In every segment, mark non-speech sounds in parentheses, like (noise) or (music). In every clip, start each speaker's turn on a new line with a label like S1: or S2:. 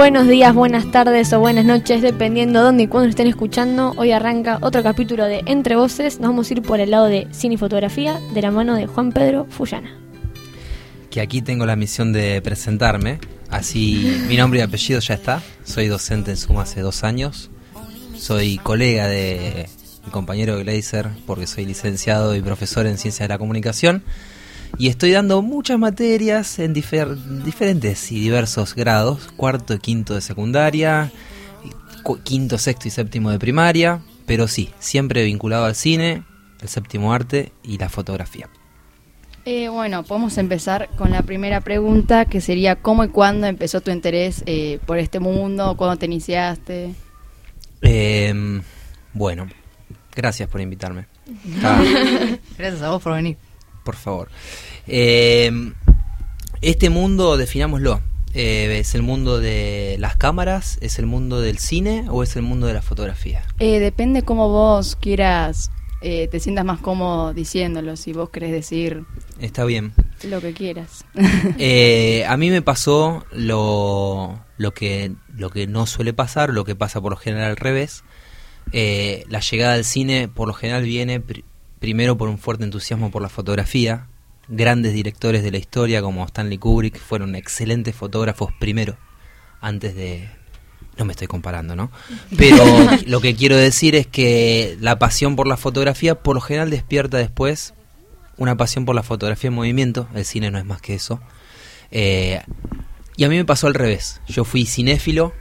S1: Buenos días, buenas tardes o buenas noches, dependiendo dónde y cuándo estén escuchando. Hoy arranca otro capítulo de Entre Voces. Nos vamos a ir por el lado de cine y fotografía de la mano de Juan Pedro Fullana.
S2: Que aquí tengo la misión de presentarme. Así, mi nombre y apellido ya está. Soy docente en Suma hace dos años. Soy colega de mi compañero Glazer porque soy licenciado y profesor en Ciencias de la Comunicación y estoy dando muchas materias en diferentes y diversos grados, cuarto y quinto de secundaria, quinto, sexto y séptimo de primaria, pero sí, siempre vinculado al cine, el séptimo arte y la fotografía.
S3: Eh, bueno, podemos empezar con la primera pregunta, que sería ¿cómo y cuándo empezó tu interés eh, por este mundo? ¿Cuándo te iniciaste?
S2: Em, bueno, gracias por invitarme. (laughs)
S3: gracias a vos por venir
S2: por favor. Eh, este mundo, definámoslo. Eh, ¿Es el mundo de las cámaras? ¿Es el mundo del cine o es el mundo de la fotografía?
S3: Eh, depende cómo vos quieras, te sientas más cómodo diciéndolo, si vos querés decir...
S2: Está bien.
S3: Lo que quieras. (laughs)
S2: a mí me pasó lo, lo, que, lo que no suele pasar, lo que pasa por lo general al revés. la llegada al cine por lo general viene primero por un fuerte entusiasmo por la fotografía. Grandes directores de la historia como Stanley Kubrick fueron excelentes fotógrafos primero, antes de... No me estoy comparando, ¿no? Pero (laughs) lo que quiero decir es que la pasión por la fotografía por lo general despierta después una pasión por la fotografía en movimiento. El cine no es más que eso. Eh, y a mí me pasó al revés. Yo fui cinéfilo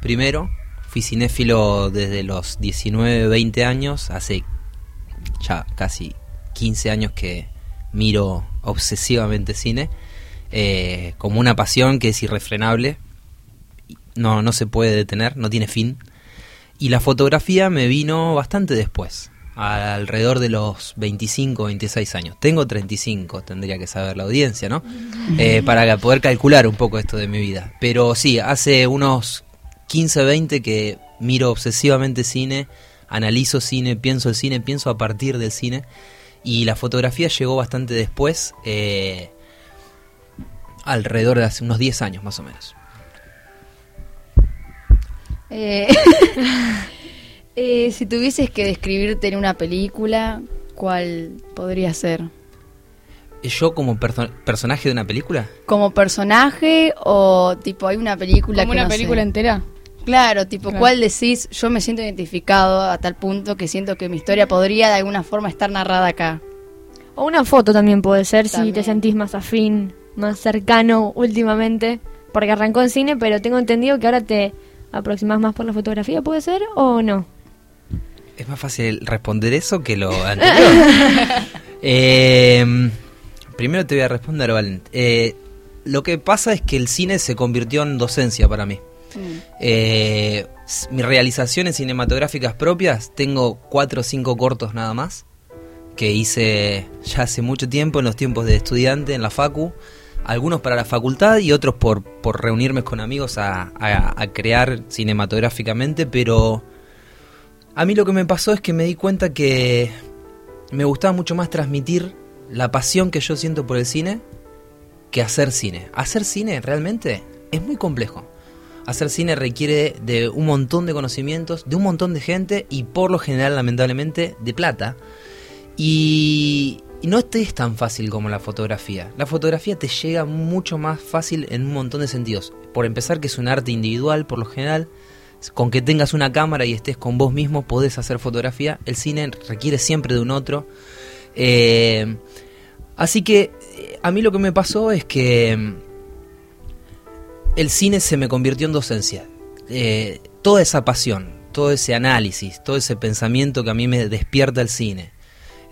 S2: primero. Fui cinéfilo desde los 19, 20 años, hace ya casi 15 años que miro obsesivamente cine, eh, como una pasión que es irrefrenable, no, no se puede detener, no tiene fin. Y la fotografía me vino bastante después, alrededor de los 25, 26 años. Tengo 35, tendría que saber la audiencia, ¿no? Eh, para poder calcular un poco esto de mi vida. Pero sí, hace unos 15, 20 que miro obsesivamente cine analizo cine, pienso el cine, pienso a partir del cine. Y la fotografía llegó bastante después, eh, alrededor de hace unos 10 años más o menos.
S3: Eh, (laughs) eh, si tuvieses que describirte en una película, ¿cuál podría ser?
S2: ¿Yo como personaje de una película?
S3: ¿Como personaje o tipo hay una película
S1: ¿Como una película entera?
S3: Claro, tipo, ¿cuál decís? Yo me siento identificado a tal punto que siento que mi historia podría de alguna forma estar narrada acá.
S1: O una foto también puede ser, si te sentís más afín, más cercano últimamente. Porque arrancó en cine, pero tengo entendido que ahora te aproximas más por la fotografía, ¿puede ser o no?
S2: Es más fácil responder eso que lo anterior. (laughs) Em, primero te voy a responder, Valen. Eh, lo que pasa es que el cine se convirtió en docencia para mí. Eh, mis realizaciones cinematográficas propias, tengo cuatro o cinco cortos nada más, que hice ya hace mucho tiempo, en los tiempos de estudiante en la Facu, algunos para la facultad y otros por, por reunirme con amigos a, a crear cinematográficamente, pero a mí lo que me pasó es que me di cuenta que me gustaba mucho más transmitir la pasión que yo siento por el cine que hacer cine. Hacer cine realmente es muy complejo hacer cine requiere de un montón de conocimientos, de un montón de gente y por lo general, lamentablemente, de plata. Y, no es tan fácil como la fotografía. La fotografía te llega mucho más fácil en un montón de sentidos. Por empezar, que es un arte individual, por lo general. Con que tengas una cámara y estés con vos mismo, podés hacer fotografía. El cine requiere siempre de un otro. Eh, así que eh, a mí lo que me pasó es que el cine se me convirtió en docencia. Eh, toda esa pasión, todo ese análisis, todo ese pensamiento que a mí me despierta el cine.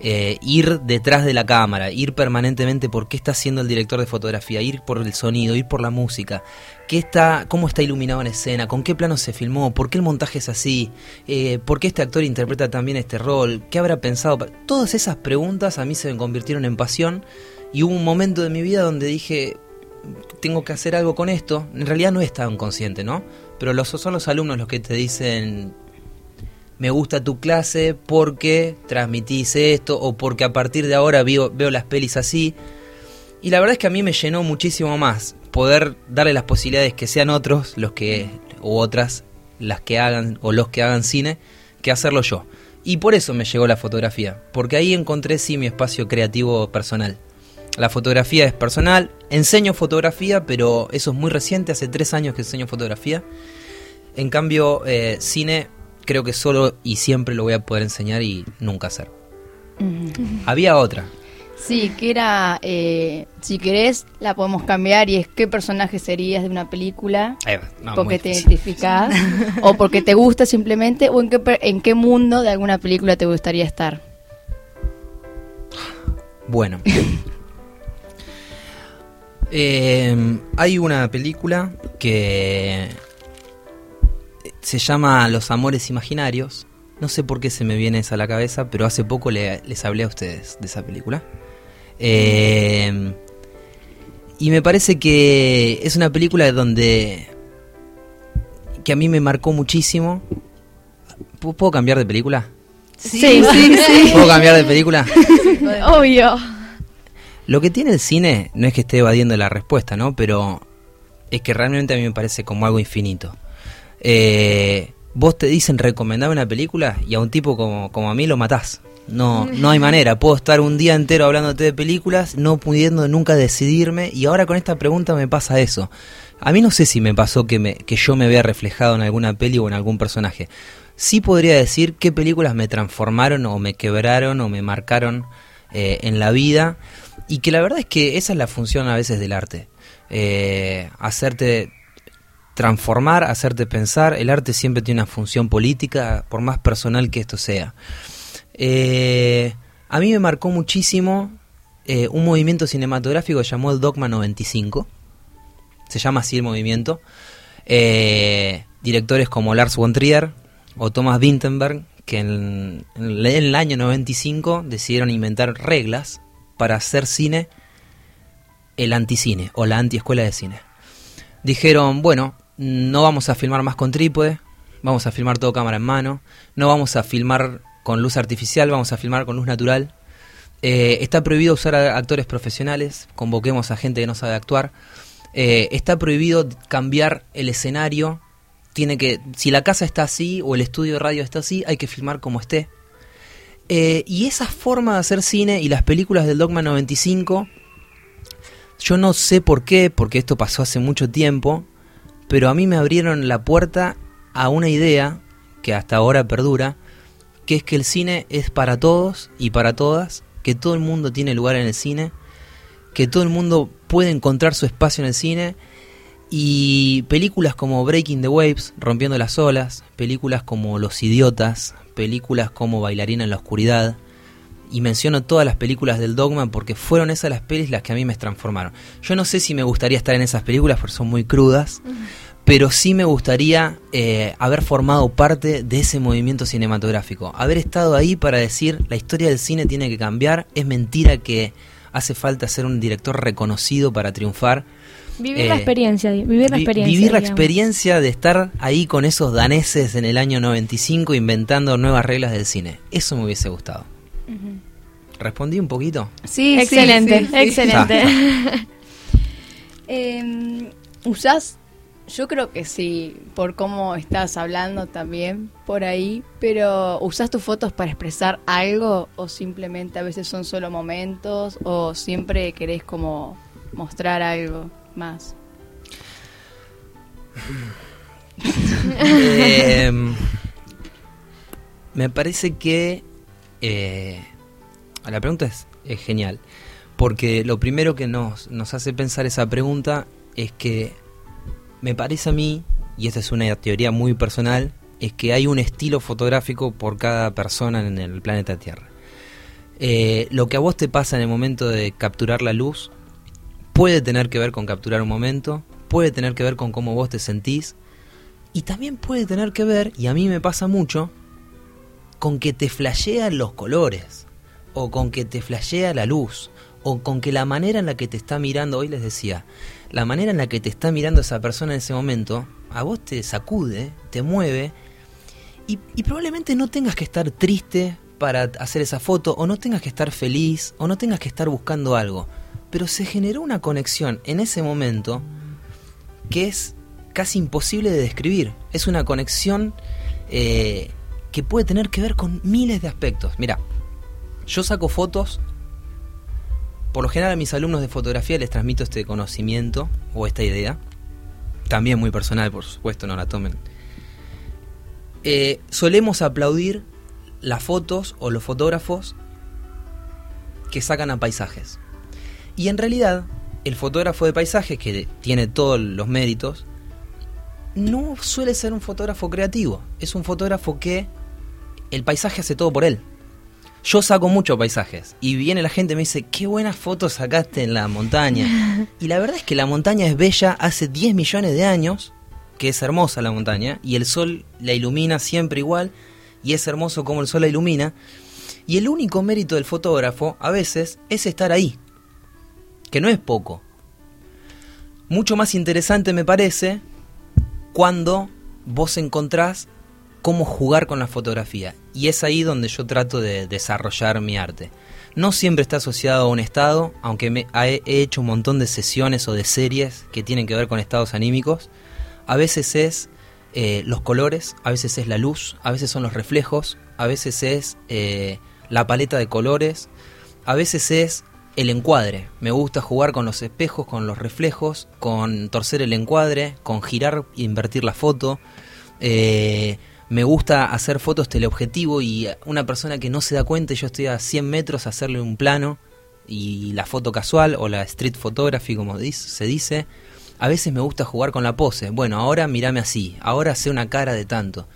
S2: Eh, ir detrás de la cámara, ir permanentemente por qué está haciendo el director de fotografía, ir por el sonido, ir por la música, qué está, cómo está iluminado en escena, con qué plano se filmó, por qué el montaje es así, eh, por qué este actor interpreta también este rol, qué habrá pensado. Todas esas preguntas a mí se me convirtieron en pasión y hubo un momento de mi vida donde dije, tengo que hacer algo con esto, en realidad no es tan consciente, ¿no? Pero los, son los alumnos los que te dicen, me gusta tu clase porque transmitís esto o porque a partir de ahora veo, veo las pelis así. Y la verdad es que a mí me llenó muchísimo más poder darle las posibilidades que sean otros los que u otras las que hagan o los que hagan cine que hacerlo yo. Y por eso me llegó la fotografía, porque ahí encontré sí mi espacio creativo personal. La fotografía es personal, enseño fotografía, pero eso es muy reciente, hace tres años que enseño fotografía. En cambio, eh, cine creo que solo y siempre lo voy a poder enseñar y nunca hacer. Había otra.
S3: Sí, que era, eh, si querés, la podemos cambiar y es qué personaje serías de una película,
S2: Eh, no,
S3: porque te identificás, o porque te gusta simplemente, o en qué, en qué mundo de alguna película te gustaría estar.
S2: Bueno. Eh, hay una película que se llama Los Amores Imaginarios. No sé por qué se me viene esa a la cabeza, pero hace poco le- les hablé a ustedes de esa película. Eh, y me parece que es una película donde que a mí me marcó muchísimo. ¿Puedo puedo cambiar de película?
S1: Sí, sí, sí.
S2: ¿Puedo cambiar de película? (laughs)
S1: Obvio.
S2: Lo que tiene el cine no es que esté evadiendo la respuesta, ¿no? Pero es que realmente a mí me parece como algo infinito. Eh, vos te dicen recomendar una película y a un tipo como, como a mí lo matás. No, no hay manera. Puedo estar un día entero hablándote de películas, no pudiendo nunca decidirme. Y ahora con esta pregunta me pasa eso. A mí no sé si me pasó que, me, que yo me vea reflejado en alguna peli o en algún personaje. Sí podría decir qué películas me transformaron o me quebraron o me marcaron eh, en la vida. Y que la verdad es que esa es la función a veces del arte. Eh, hacerte transformar, hacerte pensar. El arte siempre tiene una función política, por más personal que esto sea. Eh, a mí me marcó muchísimo eh, un movimiento cinematográfico llamó el Dogma 95. Se llama así el movimiento. Directores como Lars von Trier o Thomas Vinterberg, que en, en el año 95 decidieron inventar reglas para hacer cine el anticine o la antiescuela de cine. Dijeron, bueno, no vamos a filmar más con trípode, vamos a filmar todo cámara en mano, no vamos a filmar con luz artificial, vamos a filmar con luz natural. Eh, está prohibido usar actores profesionales, convoquemos a gente que no sabe actuar. Eh, está prohibido cambiar el escenario. Tiene que, si la casa está así o el estudio de radio está así, hay que filmar como esté. Eh, y esa forma de hacer cine y las películas del Dogma 95, yo no sé por qué, porque esto pasó hace mucho tiempo, pero a mí me abrieron la puerta a una idea que hasta ahora perdura, que es que el cine es para todos y para todas, que todo el mundo tiene lugar en el cine, que todo el mundo puede encontrar su espacio en el cine y películas como Breaking the Waves, Rompiendo las olas, películas como Los idiotas, películas como Bailarina en la oscuridad y menciono todas las películas del Dogma porque fueron esas las pelis las que a mí me transformaron. Yo no sé si me gustaría estar en esas películas porque son muy crudas, pero sí me gustaría eh, haber formado parte de ese movimiento cinematográfico, haber estado ahí para decir la historia del cine tiene que cambiar, es mentira que hace falta ser un director reconocido para triunfar.
S1: Vivir
S2: Eh,
S1: la experiencia, vivir la experiencia.
S2: Vivir la
S1: digamos.
S2: experiencia de estar ahí con esos daneses en el año 95 inventando nuevas reglas del cine. Eso me hubiese gustado. ¿Respondí un poquito?
S3: Sí,
S1: Excelente, excelente.
S3: Eh, (laughs) ¿Usás? Yo creo que sí, por cómo estás hablando también por ahí, pero ¿usás tus fotos para expresar algo o simplemente a veces son solo momentos o siempre querés como mostrar algo más?
S2: Eh, me parece que eh, la pregunta es, genial, porque lo primero que nos, nos hace pensar esa pregunta es que me parece a mí, y esta es una teoría muy personal, es que hay un estilo fotográfico por cada persona en el planeta Tierra. Eh, lo que a vos te pasa en el momento de capturar la luz puede tener que ver con capturar un momento, puede tener que ver con cómo vos te sentís, y también puede tener que ver, y a mí me pasa mucho, con que te flashean los colores, o con que te flashea la luz, o con que la manera en la que te está mirando, hoy les decía, la manera en la que te está mirando esa persona en ese momento, a vos te sacude, te mueve, y, y probablemente no tengas que estar triste para hacer esa foto, o no tengas que estar feliz, o no tengas que estar buscando algo, pero se generó una conexión en ese momento que es casi imposible de describir. Es una conexión eh, que puede tener que ver con miles de aspectos. Mira, yo saco fotos, por lo general a mis alumnos de fotografía les transmito este conocimiento o esta idea, también muy personal, por supuesto, no la tomen. Eh, solemos aplaudir las fotos o los fotógrafos que sacan a paisajes. Y en realidad, el fotógrafo de paisajes, que tiene todos los méritos, no suele ser un fotógrafo creativo. Es un fotógrafo que el paisaje hace todo por él. Yo saco muchos paisajes y viene la gente y me dice, qué buenas fotos sacaste en la montaña. (laughs) y la verdad es que la montaña es bella hace 10 millones de años, que es hermosa la montaña, y el sol la ilumina siempre igual, y es hermoso como el sol la ilumina. Y el único mérito del fotógrafo a veces es estar ahí, que no es poco. Mucho más interesante me parece cuando vos encontrás cómo jugar con la fotografía. Y es ahí donde yo trato de desarrollar mi arte. No siempre está asociado a un estado, aunque me, he hecho un montón de sesiones o de series que tienen que ver con estados anímicos. A veces es eh, los colores, a veces es la luz, a veces son los reflejos, a veces es eh, la paleta de colores, a veces es el encuadre. Me gusta jugar con los espejos, con los reflejos, con torcer el encuadre, con girar e invertir la foto. Eh, me gusta hacer fotos teleobjetivo y una persona que no se da cuenta yo estoy a 100 metros hacerle un plano y la foto casual o la street photography como se dice. A veces me gusta jugar con la pose. Bueno, ahora mírame así, ahora sé una cara de tanto.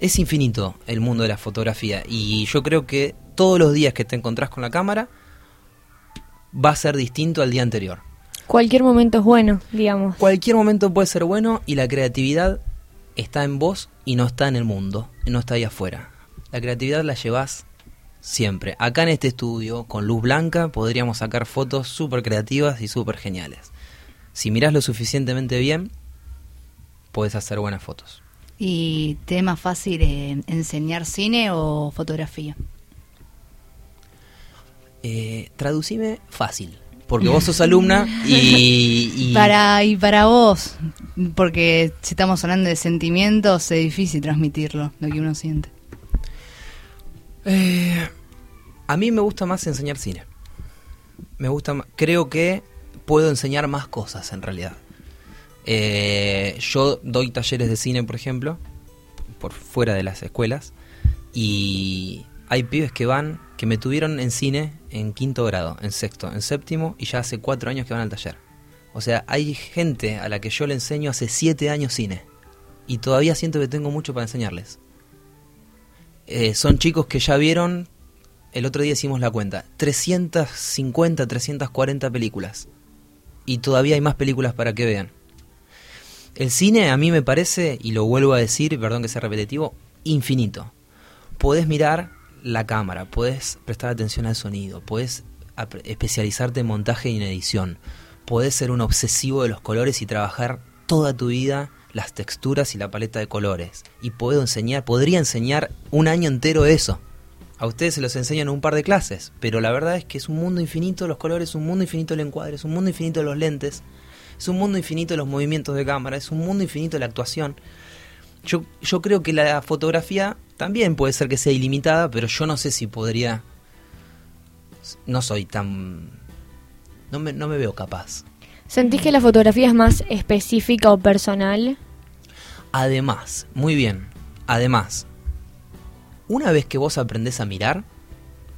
S2: Es infinito el mundo de la fotografía y yo creo que todos los días que te encontrás con la cámara va a ser distinto al día anterior.
S1: Cualquier momento es bueno, digamos.
S2: Cualquier momento puede ser bueno y la creatividad está en vos y no está en el mundo, no está ahí afuera. La creatividad la llevas siempre. Acá en este estudio, con luz blanca, podríamos sacar fotos súper creativas y súper geniales. Si mirás lo suficientemente bien, puedes hacer buenas fotos.
S4: ¿Y te es más fácil eh, enseñar cine o fotografía?
S2: Eh, traducime fácil porque vos sos (laughs) alumna y,
S4: Para, y para vos, porque si estamos hablando de sentimientos, es difícil transmitirlo, lo que uno siente.
S2: Eh, a mí me gusta más enseñar cine. Me gusta creo que puedo enseñar más cosas en realidad. Eh, yo doy talleres de cine, por ejemplo, por fuera de las escuelas, y hay pibes que van, que me tuvieron en cine en quinto grado, en sexto, en séptimo y ya hace cuatro años que van al taller. O sea, hay gente a la que yo le enseño hace siete años cine y todavía siento que tengo mucho para enseñarles. Eh, son chicos que ya vieron, el otro día hicimos la cuenta, 350, 340 películas y todavía hay más películas para que vean. El cine a mí me parece, y lo vuelvo a decir, perdón que sea repetitivo, infinito. Podés mirar la cámara, puedes prestar atención al sonido, puedes especializarte en montaje y en edición, puedes ser un obsesivo de los colores y trabajar toda tu vida las texturas y la paleta de colores. Y puedo enseñar, podría enseñar un año entero eso. A ustedes se los enseñan en un par de clases, pero la verdad es que es un mundo infinito los colores, un mundo infinito el encuadre, es un mundo infinito los lentes, es un mundo infinito los movimientos de cámara, es un mundo infinito la actuación. Yo, yo creo que la fotografía también puede ser que sea ilimitada, pero yo no sé si podría... No soy tan... No me, no me veo capaz.
S1: ¿Sentís que la fotografía es más específica o personal?
S2: Además, muy bien, además, una vez que vos aprendés a mirar,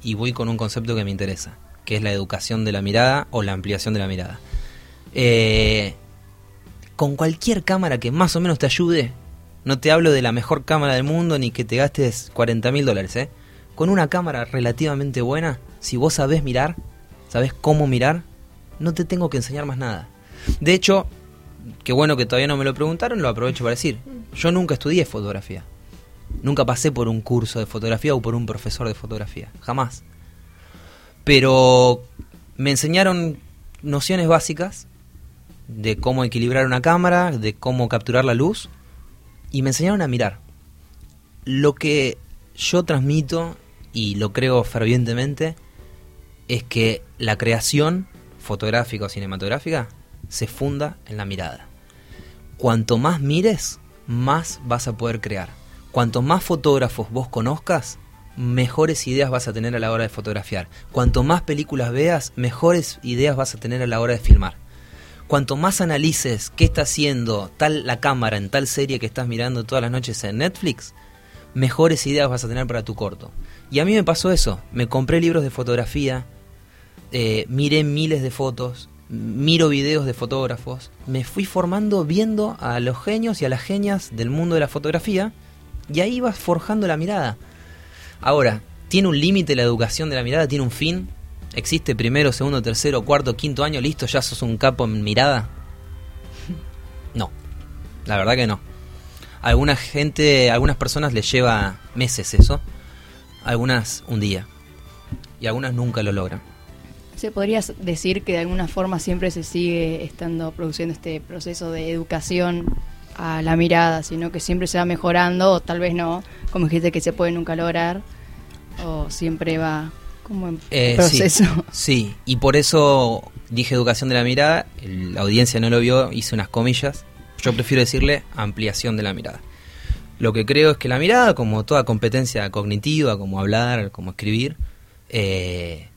S2: y voy con un concepto que me interesa, que es la educación de la mirada o la ampliación de la mirada, eh, con cualquier cámara que más o menos te ayude, no te hablo de la mejor cámara del mundo ni que te gastes 40 mil dólares, ¿eh? Con una cámara relativamente buena, si vos sabés mirar, sabés cómo mirar, no te tengo que enseñar más nada. De hecho, qué bueno que todavía no me lo preguntaron, lo aprovecho para decir. Yo nunca estudié fotografía. Nunca pasé por un curso de fotografía o por un profesor de fotografía. Jamás. Pero me enseñaron nociones básicas de cómo equilibrar una cámara, de cómo capturar la luz y me enseñaron a mirar. Lo que yo transmito, y lo creo fervientemente, es que la creación fotográfica o cinematográfica se funda en la mirada. Cuanto más mires, más vas a poder crear. Cuanto más fotógrafos vos conozcas, mejores ideas vas a tener a la hora de fotografiar. Cuanto más películas veas, mejores ideas vas a tener a la hora de filmar. Cuanto más analices qué está haciendo tal la cámara en tal serie que estás mirando todas las noches en Netflix, mejores ideas vas a tener para tu corto. Y a mí me pasó eso. Me compré libros de fotografía, eh, miré miles de fotos, miro videos de fotógrafos, me fui formando viendo a los genios y a las genias del mundo de la fotografía y ahí vas forjando la mirada. Ahora, ¿tiene un límite la educación de la mirada? ¿Tiene un fin? ¿Existe primero, segundo, tercero, cuarto, quinto año? ¿Listo? ¿Ya sos un capo en mirada? No, la verdad que no. alguna gente, algunas personas les lleva meses eso, algunas un día y algunas nunca lo logran.
S3: Se podría decir que de alguna forma siempre se sigue estando produciendo este proceso de educación a la mirada, sino que siempre se va mejorando, o tal vez no, como dijiste que se puede nunca lograr, o siempre va como en
S2: Eh,
S3: proceso.
S2: Sí, sí, y por eso dije educación de la mirada, la audiencia no lo vio, hice unas comillas, yo prefiero decirle ampliación de la mirada. Lo que creo es que la mirada, como toda competencia cognitiva, como hablar, como escribir, eh,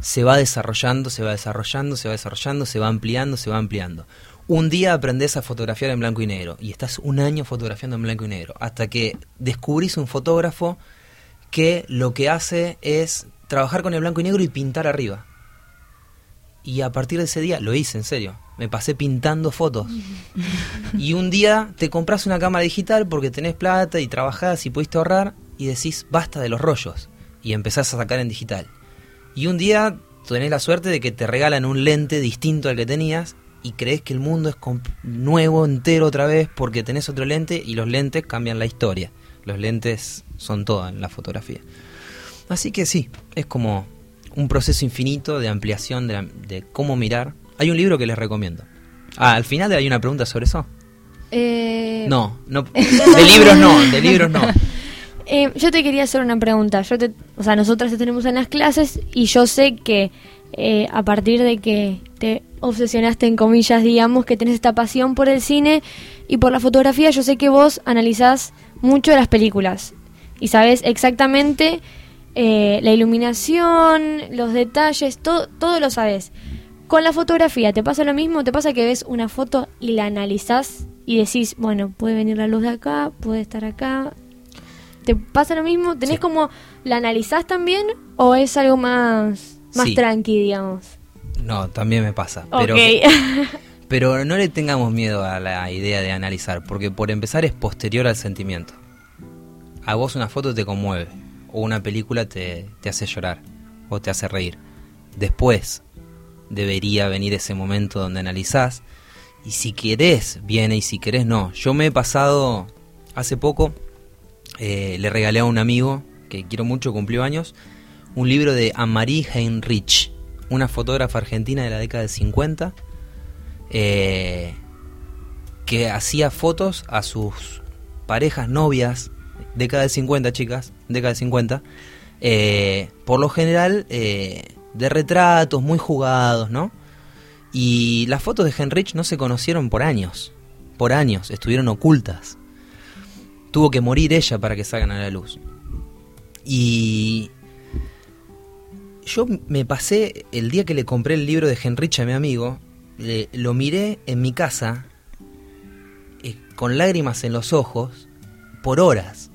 S2: se va desarrollando, se va desarrollando, se va desarrollando, se va ampliando, se va ampliando. Un día aprendes a fotografiar en blanco y negro y estás un año fotografiando en blanco y negro, hasta que descubrís un fotógrafo que lo que hace es trabajar con el blanco y negro y pintar arriba. Y a partir de ese día, lo hice en serio, me pasé pintando fotos. (laughs) Y un día te compras una cámara digital porque tenés plata y trabajás y pudiste ahorrar y decís, basta de los rollos. Y empezás a sacar en digital. Y un día tenés la suerte de que te regalan un lente distinto al que tenías y crees que el mundo es nuevo, entero otra vez porque tenés otro lente y los lentes cambian la historia. Los lentes son todo en la fotografía. Así que sí, es como un proceso infinito de ampliación de, la- de cómo mirar. Hay un libro que les recomiendo. Ah, al final hay una pregunta sobre eso.
S1: Eh,
S2: No, no, (laughs) de libros no, de libros no. (laughs)
S1: Eh, yo te quería hacer una pregunta. Yo te, o sea, nosotras te tenemos en las clases y yo sé que eh, a partir de que te obsesionaste, en comillas, digamos, que tenés esta pasión por el cine y por la fotografía, yo sé que vos analizás mucho las películas y sabes exactamente eh, la iluminación, los detalles, todo, todo lo sabes. Con la fotografía, ¿te pasa lo mismo? ¿Te pasa que ves una foto y la analizás y decís, bueno, puede venir la luz de acá, puede estar acá, ¿Te pasa lo mismo? ¿Tenés
S2: Sí.
S1: como la analizás también o es algo más más
S2: Sí.
S1: tranqui, digamos?
S2: No, también me pasa. Pero, (laughs) pero no le tengamos miedo a la idea de analizar, porque por empezar es posterior al sentimiento. A vos una foto te conmueve, o una película te, te hace llorar, o te hace reír. Después debería venir ese momento donde analizás, y si querés, viene, y si querés, no. Yo me he pasado, hace poco, eh, le regalé a un amigo, que quiero mucho, cumplió años, un libro de Anne-Marie Heinrich, una fotógrafa argentina de la década del 50, eh, que hacía fotos a sus parejas, novias, década del 50, chicas, década del 50, eh, por lo general eh, de retratos muy jugados, ¿no? Y las fotos de Heinrich no se conocieron por años, por años, estuvieron ocultas. Tuvo que morir ella para que salgan a la luz. Y yo me pasé el día que le compré el libro de Henrich a mi amigo, le- lo miré en mi casa eh, con lágrimas en los ojos por horas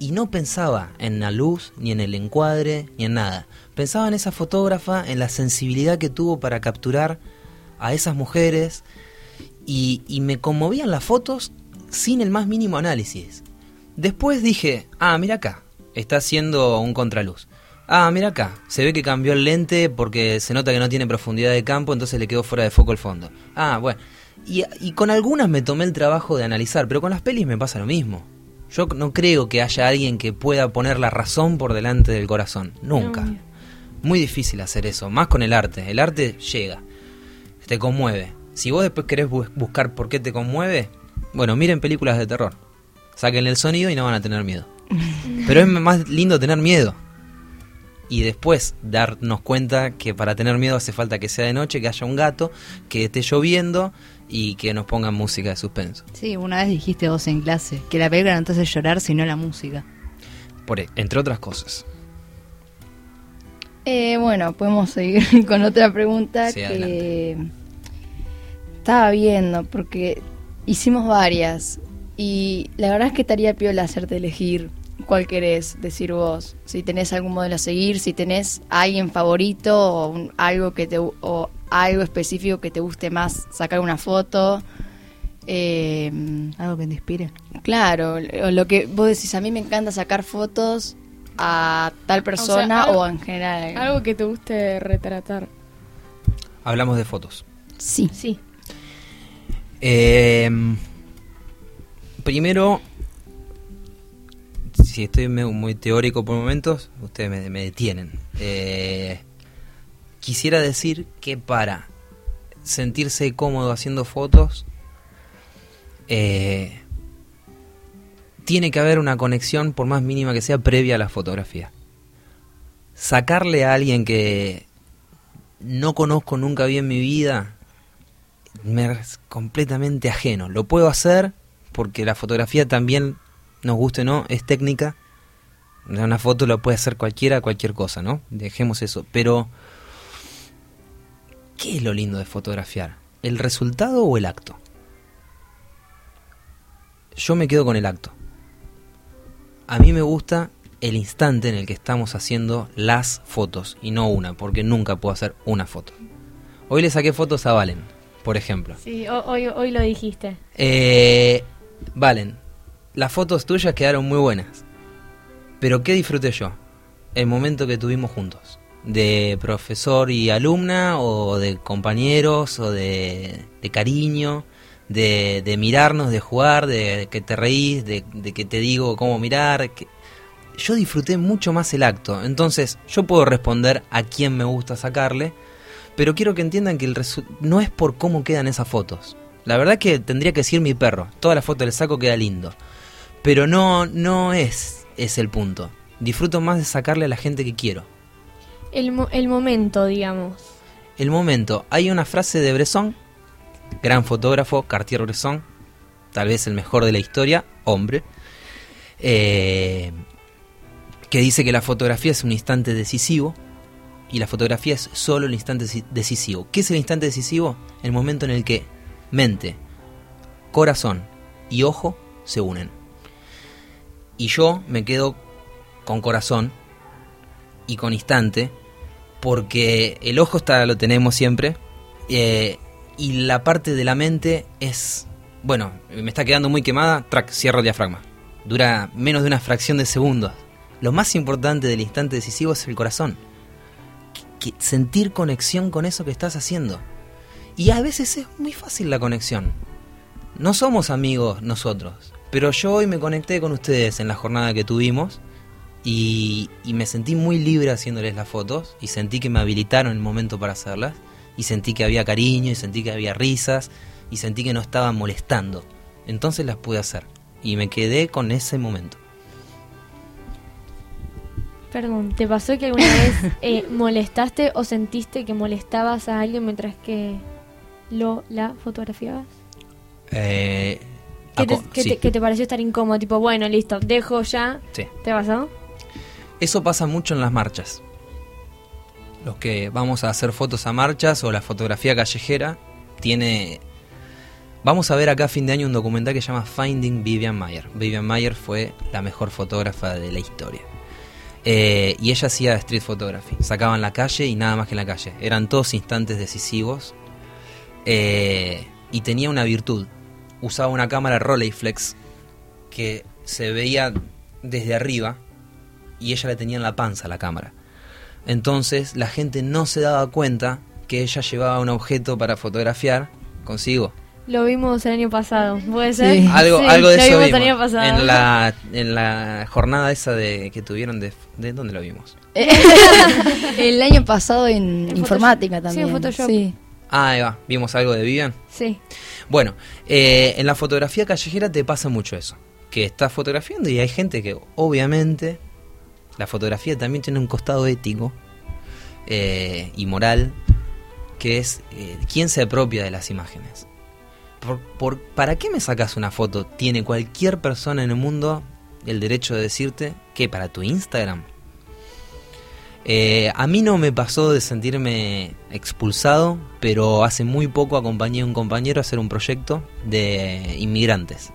S2: y no pensaba en la luz, ni en el encuadre, ni en nada. Pensaba en esa fotógrafa, en la sensibilidad que tuvo para capturar a esas mujeres y, me conmovían las fotos sin el más mínimo análisis. Después dije, ah, mira acá, está haciendo un contraluz. Ah, mira acá, se ve que cambió el lente porque se nota que no tiene profundidad de campo, entonces le quedó fuera de foco el fondo. Ah, bueno. Y, y con algunas me tomé el trabajo de analizar, pero con las pelis me pasa lo mismo. Yo no creo que haya alguien que pueda poner la razón por delante del corazón. Nunca.
S1: No.
S2: Muy difícil hacer eso, más con el arte. El arte llega, te conmueve. Si vos después querés bu- buscar por qué te conmueve, bueno, miren películas de terror. Sáquenle el sonido y no van a tener miedo. (laughs) Pero es más lindo tener miedo. y después darnos cuenta que para tener miedo hace falta que sea de noche, que haya un gato, que esté lloviendo y que nos pongan música de suspenso.
S4: Sí, una vez dijiste vos en clase que la película no te hace llorar sino la música.
S2: Por, e- entre otras cosas.
S3: Eh, bueno, podemos seguir (laughs) con otra pregunta
S2: Sí,
S3: que estaba viendo, porque hicimos varias y la verdad es que estaría piola hacerte elegir cuál querés decir vos, si tenés algún modelo a seguir, si tenés alguien favorito o un- algo que te o algo específico que te guste más sacar una foto. Eh,
S4: Algo que te inspire.
S3: Claro, lo que vos decís, a mí me encanta sacar fotos a tal persona o,
S1: algo-
S3: en general.
S1: Algo que te guste retratar.
S2: Hablamos de fotos.
S3: Sí.
S1: Sí.
S2: Eh, primero, si estoy me- muy teórico por momentos, ustedes me, me detienen. Eh, quisiera decir que para sentirse cómodo haciendo fotos, eh, tiene que haber una conexión, por más mínima que sea, previa a la fotografía. Sacarle a alguien que no conozco nunca bien mi vida, me es completamente ajeno. Lo puedo hacer porque la fotografía también, nos guste o no, es técnica. Una foto la puede hacer cualquiera, cualquier cosa, ¿no? Dejemos eso. Pero, ¿qué es lo lindo de fotografiar? ¿El resultado o el acto? Yo me quedo con el acto. A mí me gusta el instante en el que estamos haciendo las fotos y no una, porque nunca puedo hacer una foto. Hoy le saqué fotos a Valen, por ejemplo.
S1: Sí, ho- hoy, hoy lo dijiste.
S2: Eh, Valen, las fotos tuyas quedaron muy buenas. Pero ¿qué disfruté yo? El momento que tuvimos juntos. De profesor y alumna, o de compañeros, o de, cariño, de, mirarnos, de jugar, de, que te reís, de, que te digo cómo mirar. que- Yo disfruté mucho más el acto. Entonces, yo puedo responder a quién me gusta sacarle, pero quiero que entiendan que el no es por cómo quedan esas fotos. La verdad que tendría que decir mi perro. Toda la foto le saco queda lindo. Pero no, no es, es el punto. Disfruto más de sacarle a la gente que quiero.
S1: El, el momento, digamos.
S2: El momento. Hay una frase de Bresson, gran fotógrafo, Cartier-Bresson, tal vez el mejor de la historia, hombre, eh, que dice que la fotografía es un instante decisivo y la fotografía es solo el instante deci- decisivo. ¿Qué es el instante decisivo? El momento en el que mente, corazón y ojo se unen. Y yo me quedo con corazón y con instante porque el ojo está lo tenemos siempre eh, y la parte de la mente es bueno me está quedando muy quemada track cierro el diafragma. Dura menos de una fracción de segundos lo más importante del instante decisivo es el corazón. Sentir conexión con eso que estás haciendo. Y a veces es muy fácil la conexión. No somos amigos nosotros pero yo hoy me conecté con ustedes en la jornada que tuvimos y, y me sentí muy libre haciéndoles las fotos y sentí que me habilitaron el momento para hacerlas y sentí que había cariño y sentí que había risas y sentí que no estaban molestando. Entonces las pude hacer y me quedé con ese momento.
S1: Perdón, ¿te pasó que alguna vez (laughs) eh, molestaste o sentiste que molestabas a alguien mientras que lo la fotografiabas?
S2: Eh,
S1: ¿Qué te,
S2: aco-
S1: qué
S2: sí,
S1: te- qué te pareció estar incómodo? Tipo, bueno, listo, dejo ya.
S2: sí.
S1: ¿Te pasó?
S2: Eso pasa mucho en las marchas. Los que vamos a hacer fotos a marchas o la fotografía callejera tiene... Vamos a ver acá a fin de año un documental que se llama Finding Vivian Mayer. Vivian Mayer fue la mejor fotógrafa de la historia. Eh, y ella hacía street photography. Sacaba en la calle y nada más que en la calle. Eran todos instantes decisivos. Eh, y tenía una virtud. Usaba una cámara Rolleiflex que se veía desde arriba y ella la tenía en la panza la cámara. Entonces la gente no se daba cuenta que ella llevaba un objeto para fotografiar consigo.
S1: Lo vimos el año pasado, ¿puede ser?
S3: Sí.
S2: Algo,
S1: Sí,
S2: algo de
S1: lo
S2: eso
S1: vimos
S2: vimos.
S1: el año pasado.
S2: En la, en la jornada esa de que tuvieron de, de dónde lo vimos. (laughs)
S3: El año pasado en,
S1: En
S3: informática
S1: Photoshop.
S3: también.
S1: Sí, en Photoshop.
S3: Sí.
S2: Ah, ahí va, vimos algo de Vivian.
S1: Sí.
S2: Bueno, eh, en la fotografía callejera te pasa mucho eso. Que estás fotografiando y hay gente que obviamente la fotografía también tiene un costado ético eh, y moral, que es eh, quién se apropia de las imágenes. Por, ¿Para qué me sacas una foto? Tiene cualquier persona en el mundo el derecho de decirte que para tu Instagram. Eh, a mí no me pasó de sentirme expulsado, pero hace muy poco acompañé a un compañero a hacer un proyecto de inmigrantes.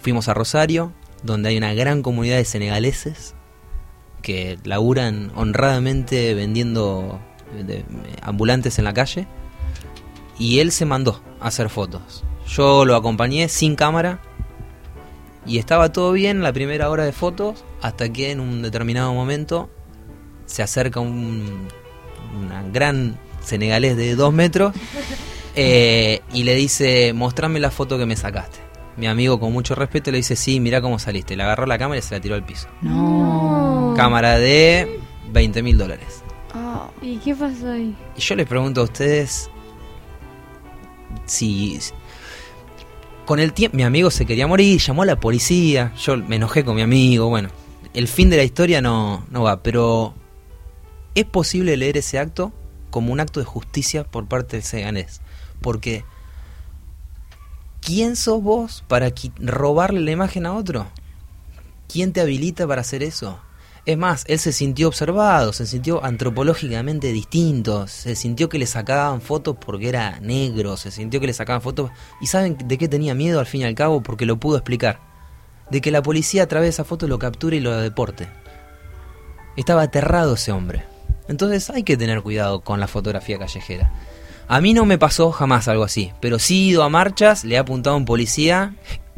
S2: Fuimos a Rosario, donde hay una gran comunidad de senegaleses que laburan honradamente vendiendo ambulantes en la calle. Y él se mandó a hacer fotos. Yo lo acompañé sin cámara y estaba todo bien la primera hora de fotos hasta que en un determinado momento se acerca un una gran senegalés de dos metros (laughs) eh, y le dice, mostrame la foto que me sacaste. Mi amigo con mucho respeto le dice, sí, mira cómo saliste. Le agarró la cámara y se la tiró al piso.
S4: No.
S2: Cámara de 20 mil dólares.
S3: Ah,
S1: ¿Y qué pasó ahí?
S2: Y yo les pregunto a ustedes si con el tiempo mi amigo se quería morir, llamó a la policía, yo me enojé con mi amigo, bueno, el fin de la historia no, no va, pero es posible leer ese acto como un acto de justicia por parte del seganés, porque ¿quién sos vos para robarle la imagen a otro? ¿Quién te habilita para hacer eso? Es más, él se sintió observado, se sintió antropológicamente distinto, se sintió que le sacaban fotos porque era negro, se sintió que le sacaban fotos... ¿Y saben de qué tenía miedo al fin y al cabo? Porque lo pudo explicar. De que la policía a través de esa foto lo capture y lo deporte. Estaba aterrado ese hombre. Entonces hay que tener cuidado con la fotografía callejera. A mí no me pasó jamás algo así, pero sí he ido a marchas, le he apuntado a un policía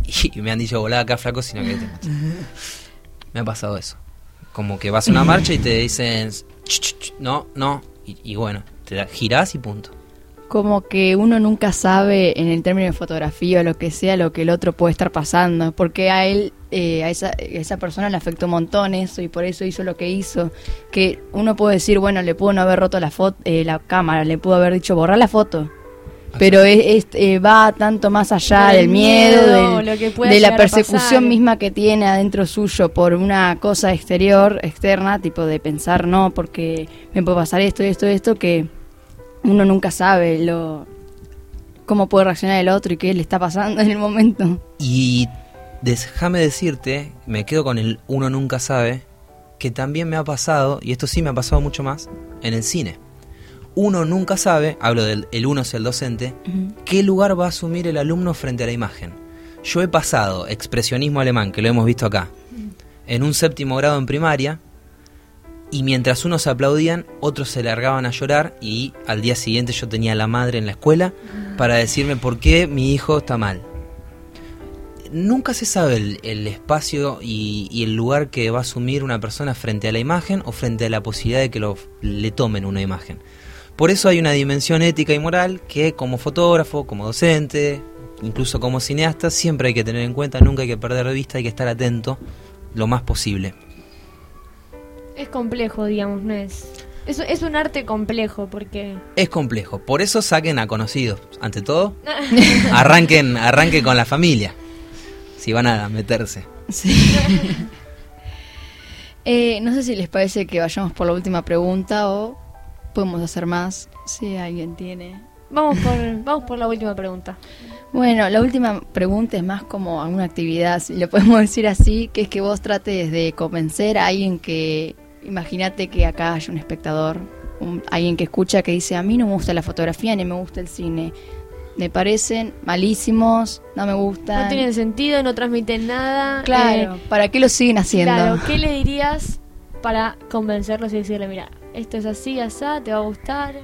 S2: y me han dicho, volá acá flaco, sino que te mato". Me ha pasado eso. Como que vas a una marcha y te dicen, "Ch, ch, ch", no, no, y, bueno, te girás y punto.
S3: Como que uno nunca sabe en el término de fotografía o lo que sea lo que el otro puede estar pasando, porque a él, eh, a, esa, a esa persona le afectó un montón eso y por eso hizo lo que hizo, que uno puede decir, bueno, le pudo no haber roto la, foto, la cámara, le pudo haber dicho borrar la foto, pero es, es- eh, va tanto más allá del miedo,
S1: miedo,
S3: del-
S1: lo que pueda
S3: de la persecución misma que tiene adentro suyo por una cosa exterior, externa, tipo de pensar, no, porque me puede pasar esto, esto, esto, que uno nunca sabe lo cómo puede reaccionar el otro y qué le está pasando en el momento.
S2: Y déjame decirte, me quedo con el uno nunca sabe, que también me ha pasado, y esto sí me ha pasado mucho más, en el cine. Uno nunca sabe, hablo del el uno es el docente, qué lugar va a asumir el alumno frente a la imagen. Yo he pasado expresionismo alemán, que lo hemos visto acá, en un séptimo grado en primaria, y mientras unos aplaudían, otros se largaban a llorar y al día siguiente yo tenía a la madre en la escuela para decirme por qué mi hijo está mal. Nunca se sabe el, el espacio y, y el lugar que va a asumir una persona frente a la imagen o frente a la posibilidad de que lo, le tomen una imagen. Por eso hay una dimensión ética y moral que como fotógrafo, como docente, incluso como cineasta, siempre hay que tener en cuenta, nunca hay que perder de vista, hay que estar atento lo más posible.
S1: Es complejo, digamos, no es. Es, es un arte complejo porque.
S2: Es complejo, por eso saquen a conocidos. Ante todo, (laughs) arranquen, arranquen con la familia, si van a meterse.
S3: Sí. (laughs) Eh, no sé si les parece que vayamos por la última pregunta o podemos hacer más, si alguien tiene.
S1: Vamos por, vamos por la última pregunta.
S3: Bueno, la última pregunta es más como alguna actividad, si le podemos decir así, que es que vos trates de convencer a alguien que, imagínate que acá hay un espectador, un- alguien que escucha que dice, a mí no me gusta la fotografía ni me gusta el cine, me parecen malísimos, no me gustan.
S1: No tienen sentido, no transmiten nada.
S3: Claro,
S1: eh,
S3: ¿para qué lo siguen haciendo?
S1: claro, (laughs) ¿qué le dirías para convencerlos y decirle, mira, esto es así, asá, te va a gustar?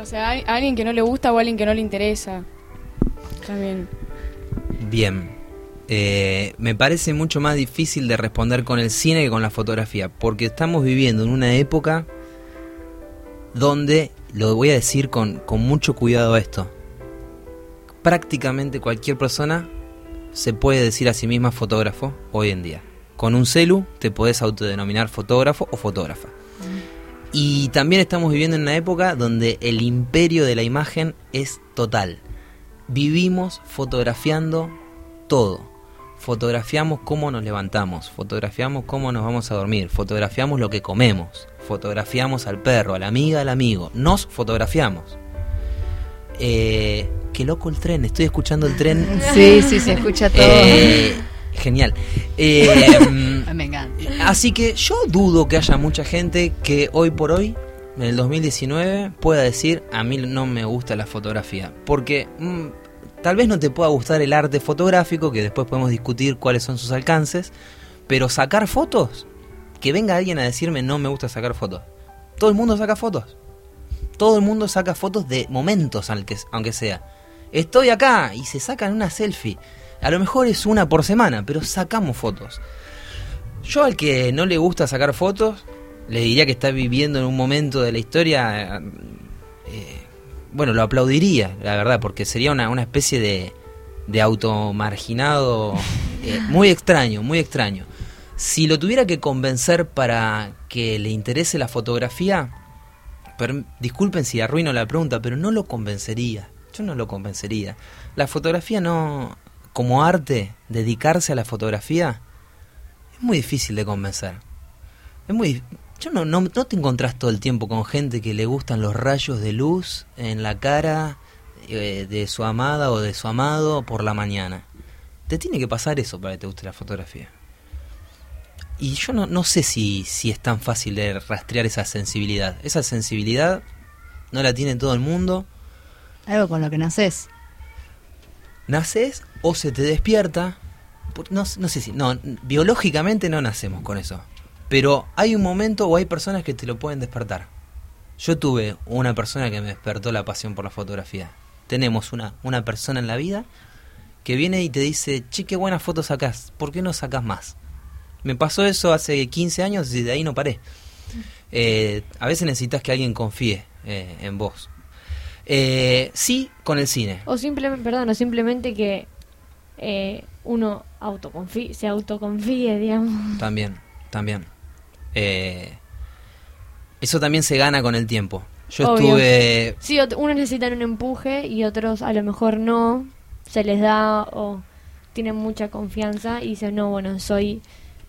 S5: O sea, a alguien que no le gusta o a alguien que no le interesa. También.
S2: Bien. Eh, me parece mucho más difícil de responder con el cine que con la fotografía, porque estamos viviendo en una época donde, lo voy a decir con, con mucho cuidado esto, prácticamente cualquier persona se puede decir a sí misma fotógrafo hoy en día. Con un celu te podés autodenominar fotógrafo o fotógrafa. Y también estamos viviendo en una época donde el imperio de la imagen es total. Vivimos fotografiando todo. Fotografiamos cómo nos levantamos, fotografiamos cómo nos vamos a dormir, fotografiamos lo que comemos, fotografiamos al perro, a la amiga, al amigo, nos fotografiamos. Eh, qué loco el tren, estoy escuchando el tren. (laughs)
S3: Sí, sí, se escucha todo.
S2: Eh, genial. Eh, (laughs)
S4: Me encanta.
S2: Así que yo dudo que haya mucha gente que hoy por hoy, en el 2019, pueda decir a mí no me gusta la fotografía. Porque mm, tal vez no te pueda gustar el arte fotográfico, que después podemos discutir cuáles son sus alcances, pero sacar fotos, que venga alguien a decirme no me gusta sacar fotos. Todo el mundo saca fotos. Todo el mundo saca fotos de momentos, aunque, sea. Estoy acá y se sacan una selfie. A lo mejor es una por semana, pero sacamos fotos. Yo al que no le gusta sacar fotos, le diría que está viviendo en un momento de la historia, eh, bueno, lo aplaudiría, la verdad, porque sería una, una especie de, de automarginado eh, (laughs) muy extraño, muy extraño. Si lo tuviera que convencer para que le interese la fotografía, per- disculpen si arruino la pregunta, pero no lo convencería. Yo no lo convencería. La fotografía no, como arte, dedicarse a la fotografía, es muy difícil de convencer. Es muy yo no, no, no te encontrás todo el tiempo con gente que le gustan los rayos de luz en la cara eh, de su amada o de su amado por la mañana. Te tiene que pasar eso para que te guste la fotografía. Y yo no, no sé si, si es tan fácil de rastrear esa sensibilidad. Esa sensibilidad no la tiene todo el mundo.
S4: Algo con lo que naces.
S2: naces o se te despierta. No, no sé si, no, biológicamente no nacemos con eso. Pero hay un momento o hay personas que te lo pueden despertar. Yo tuve una persona que me despertó la pasión por la fotografía. Tenemos una, una persona en la vida que viene y te dice, che, qué buenas fotos sacás, ¿por qué no sacás más? Me pasó eso hace 15 años y de ahí no paré. Eh, a veces necesitas que alguien confíe eh, en vos. Eh, sí, con el cine.
S1: O simplemente, perdón, o simplemente que eh, uno autoconfíe, se autoconfíe, digamos.
S2: También, también. Eh, eso también se gana con el tiempo. Yo
S1: Obvio.
S2: estuve...
S1: Sí, unos necesitan un empuje y otros a lo mejor no, se les da o tienen mucha confianza y dicen, no, bueno, soy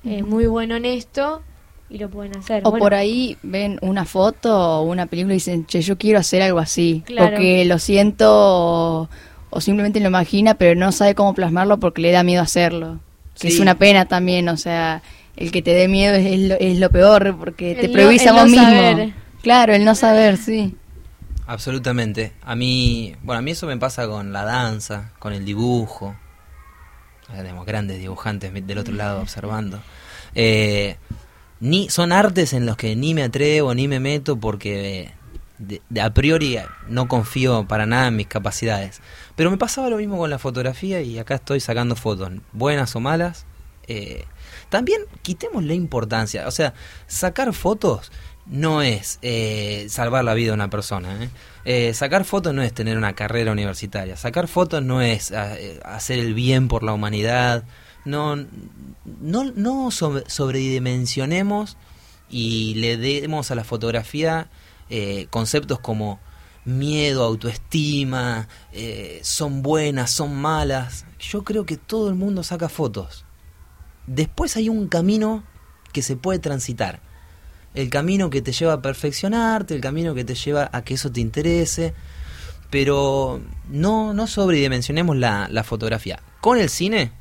S1: eh, muy bueno en esto y lo pueden hacer.
S3: O
S1: Bueno,
S3: por ahí ven una foto o una película y dicen, che, yo quiero hacer algo así.
S1: Claro.
S3: Porque lo siento o, o simplemente lo imagina, pero no sabe cómo plasmarlo porque le da miedo hacerlo. Que
S2: Sí.
S3: es una pena también, o sea, el que te dé miedo es, es lo, es lo peor porque te
S1: no-
S3: prohibís a
S1: el
S3: vos
S1: no
S3: mismo.
S1: saber.
S3: Claro, el no saber, sí.
S2: Absolutamente. A mí, bueno, a mí eso me pasa con la danza, con el dibujo. Tenemos grandes dibujantes del otro lado observando. Eh, ni son artes en los que ni me atrevo ni me meto porque de, de a priori no confío para nada en mis capacidades. Pero me pasaba lo mismo con la fotografía y acá estoy sacando fotos, buenas o malas. Eh, también quitemos la importancia, o sea, sacar fotos no es eh, salvar la vida de una persona. ¿eh? Eh, sacar fotos no es tener una carrera universitaria. Sacar fotos no es ah, eh, hacer el bien por la humanidad. No, no, no sobre- sobredimensionemos y le demos a la fotografía conceptos como miedo, autoestima, son buenas, son malas. Yo creo que todo el mundo saca fotos. Después hay un camino que se puede transitar. El camino que te lleva a perfeccionarte, el camino que te lleva a que eso te interese. Pero no, no sobredimensionemos la, la fotografía. Con el cine,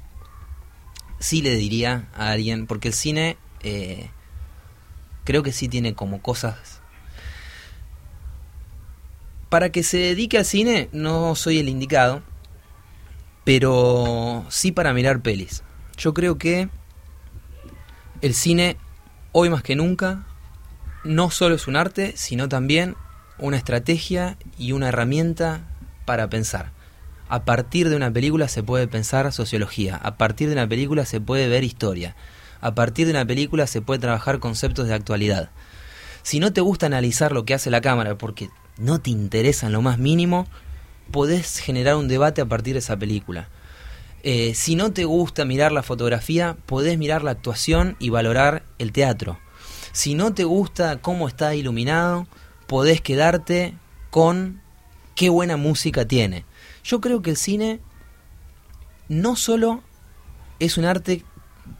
S2: sí le diría a alguien, porque el cine eh, creo que sí tiene como cosas... Para que se dedique al cine no soy el indicado, pero sí para mirar pelis. Yo creo que el cine, hoy más que nunca, no solo es un arte, sino también una estrategia y una herramienta para pensar. A partir de una película se puede pensar sociología, a partir de una película se puede ver historia, a partir de una película se puede trabajar conceptos de actualidad. Si no te gusta analizar lo que hace la cámara porque no te interesa en lo más mínimo, podés generar un debate a partir de esa película. Eh, si no te gusta mirar la fotografía, podés mirar la actuación y valorar el teatro. Si no te gusta cómo está iluminado, podés quedarte con qué buena música tiene. Yo creo que el cine no solo es un arte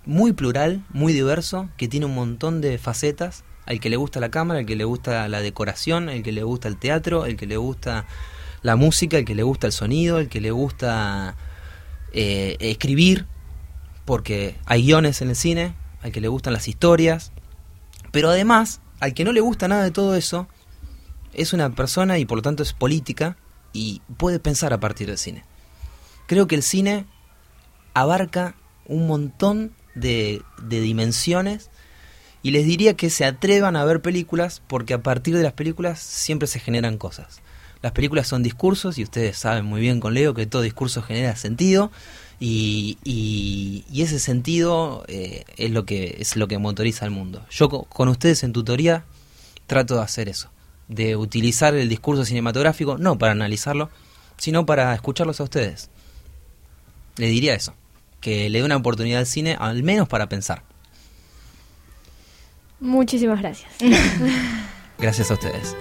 S2: muy plural, muy diverso, que tiene un montón de facetas. Al que le gusta la cámara, al que le gusta la decoración, al que le gusta el teatro, al que le gusta la música, al que le gusta el sonido, al que le gusta eh, escribir, porque hay guiones en el cine, al que le gustan las historias. Pero además, al que no le gusta nada de todo eso, es una persona y por lo tanto es política y puede pensar a partir del cine. Creo que el cine abarca un montón de, de dimensiones y les diría que se atrevan a ver películas porque a partir de las películas siempre se generan cosas. Las películas son discursos y ustedes saben muy bien con Leo que todo discurso genera sentido y, y, y ese sentido eh, es lo que es lo que motoriza al mundo. Yo co- con ustedes en tutoría trato de hacer eso, de utilizar el discurso cinematográfico no para analizarlo, sino para escucharlos a ustedes. Le diría eso, que le dé una oportunidad al cine, al menos para pensar.
S1: Muchísimas gracias. (laughs)
S2: Gracias a ustedes.